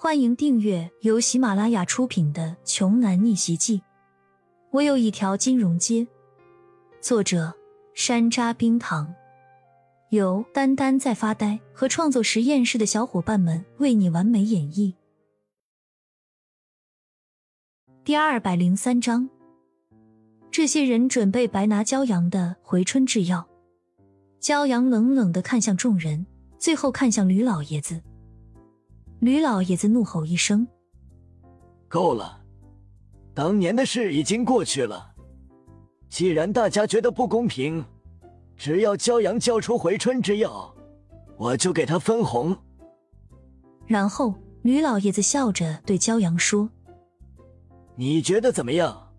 欢迎订阅由喜马拉雅出品的《穷男逆袭记》。我有一条金融街。作者：山楂冰糖，由丹丹在发呆和创作实验室的小伙伴们为你完美演绎。第二百零三章，这些人准备白拿骄阳的回春制药。骄阳冷冷的看向众人，最后看向吕老爷子。吕老爷子怒吼一声：“够了！当年的事已经过去了。既然大家觉得不公平，只要骄阳交出回春之药，我就给他分红。”然后吕老爷子笑着对骄阳说：“你觉得怎么样？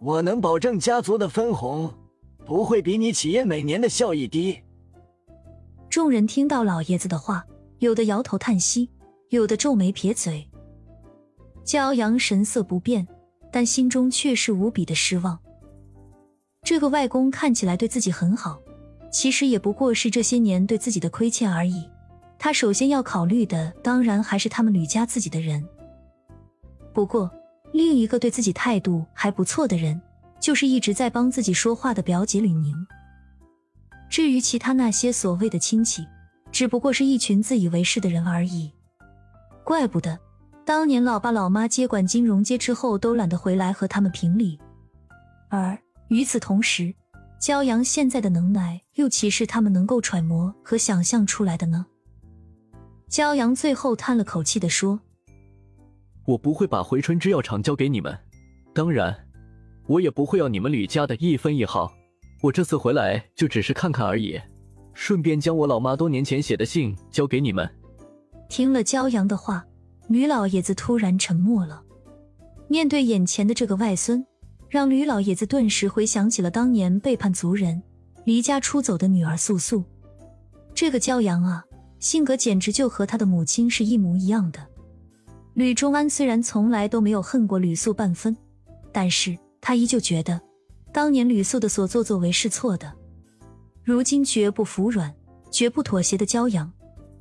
我能保证家族的分红不会比你企业每年的效益低。”众人听到老爷子的话，有的摇头叹息。有的皱眉撇嘴，骄阳神色不变，但心中却是无比的失望。这个外公看起来对自己很好，其实也不过是这些年对自己的亏欠而已。他首先要考虑的，当然还是他们吕家自己的人。不过，另一个对自己态度还不错的人，就是一直在帮自己说话的表姐吕宁。至于其他那些所谓的亲戚，只不过是一群自以为是的人而已。怪不得当年老爸老妈接管金融街之后都懒得回来和他们评理，而与此同时，骄阳现在的能耐又岂是他们能够揣摩和想象出来的呢？骄阳最后叹了口气的说：“我不会把回春制药厂交给你们，当然，我也不会要你们吕家的一分一毫。我这次回来就只是看看而已，顺便将我老妈多年前写的信交给你们。”听了骄阳的话，吕老爷子突然沉默了。面对眼前的这个外孙，让吕老爷子顿时回想起了当年背叛族人、离家出走的女儿素素。这个骄阳啊，性格简直就和他的母亲是一模一样的。吕中安虽然从来都没有恨过吕素半分，但是他依旧觉得当年吕素的所作作为是错的。如今绝不服软、绝不妥协的骄阳。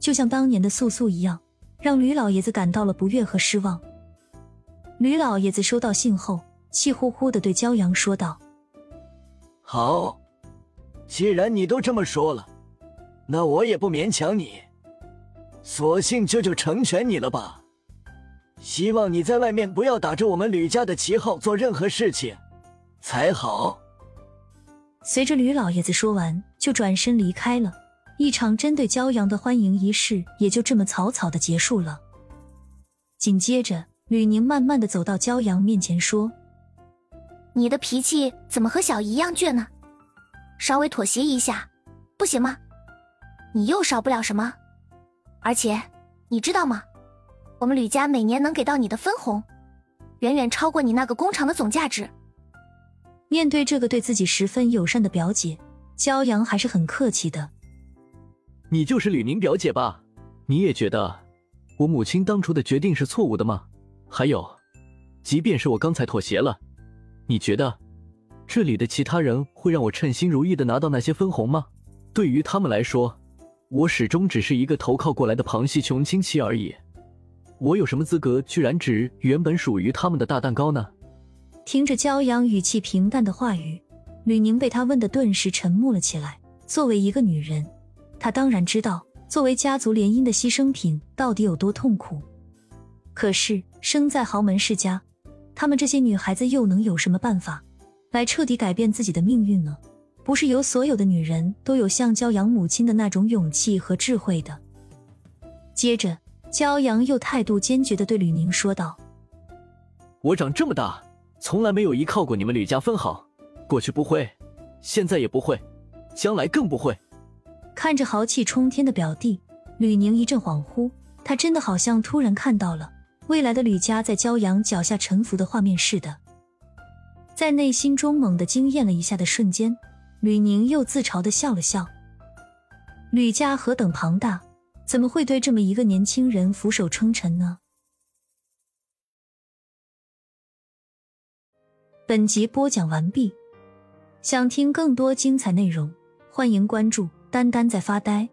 就像当年的素素一样，让吕老爷子感到了不悦和失望。吕老爷子收到信后，气呼呼的对骄阳说道：“好，既然你都这么说了，那我也不勉强你，索性就就成全你了吧。希望你在外面不要打着我们吕家的旗号做任何事情，才好。”随着吕老爷子说完，就转身离开了。一场针对骄阳的欢迎仪式也就这么草草的结束了。紧接着，吕宁慢慢的走到骄阳面前说：“你的脾气怎么和小姨一样倔呢？稍微妥协一下，不行吗？你又少不了什么。而且，你知道吗？我们吕家每年能给到你的分红，远远超过你那个工厂的总价值。”面对这个对自己十分友善的表姐，骄阳还是很客气的。你就是吕宁表姐吧？你也觉得我母亲当初的决定是错误的吗？还有，即便是我刚才妥协了，你觉得这里的其他人会让我称心如意的拿到那些分红吗？对于他们来说，我始终只是一个投靠过来的旁系穷亲戚而已。我有什么资格居然指原本属于他们的大蛋糕呢？听着骄阳语气平淡的话语，吕宁被他问的顿时沉默了起来。作为一个女人。他当然知道，作为家族联姻的牺牲品到底有多痛苦。可是生在豪门世家，她们这些女孩子又能有什么办法来彻底改变自己的命运呢？不是有所有的女人都有像骄阳母亲的那种勇气和智慧的。接着，骄阳又态度坚决的对吕宁说道：“我长这么大，从来没有依靠过你们吕家分毫，过去不会，现在也不会，将来更不会。”看着豪气冲天的表弟吕宁，一阵恍惚，他真的好像突然看到了未来的吕家在骄阳脚下沉浮的画面似的。在内心中猛地惊艳了一下的瞬间，吕宁又自嘲的笑了笑。吕家何等庞大，怎么会对这么一个年轻人俯首称臣呢？本集播讲完毕，想听更多精彩内容，欢迎关注。丹丹在发呆。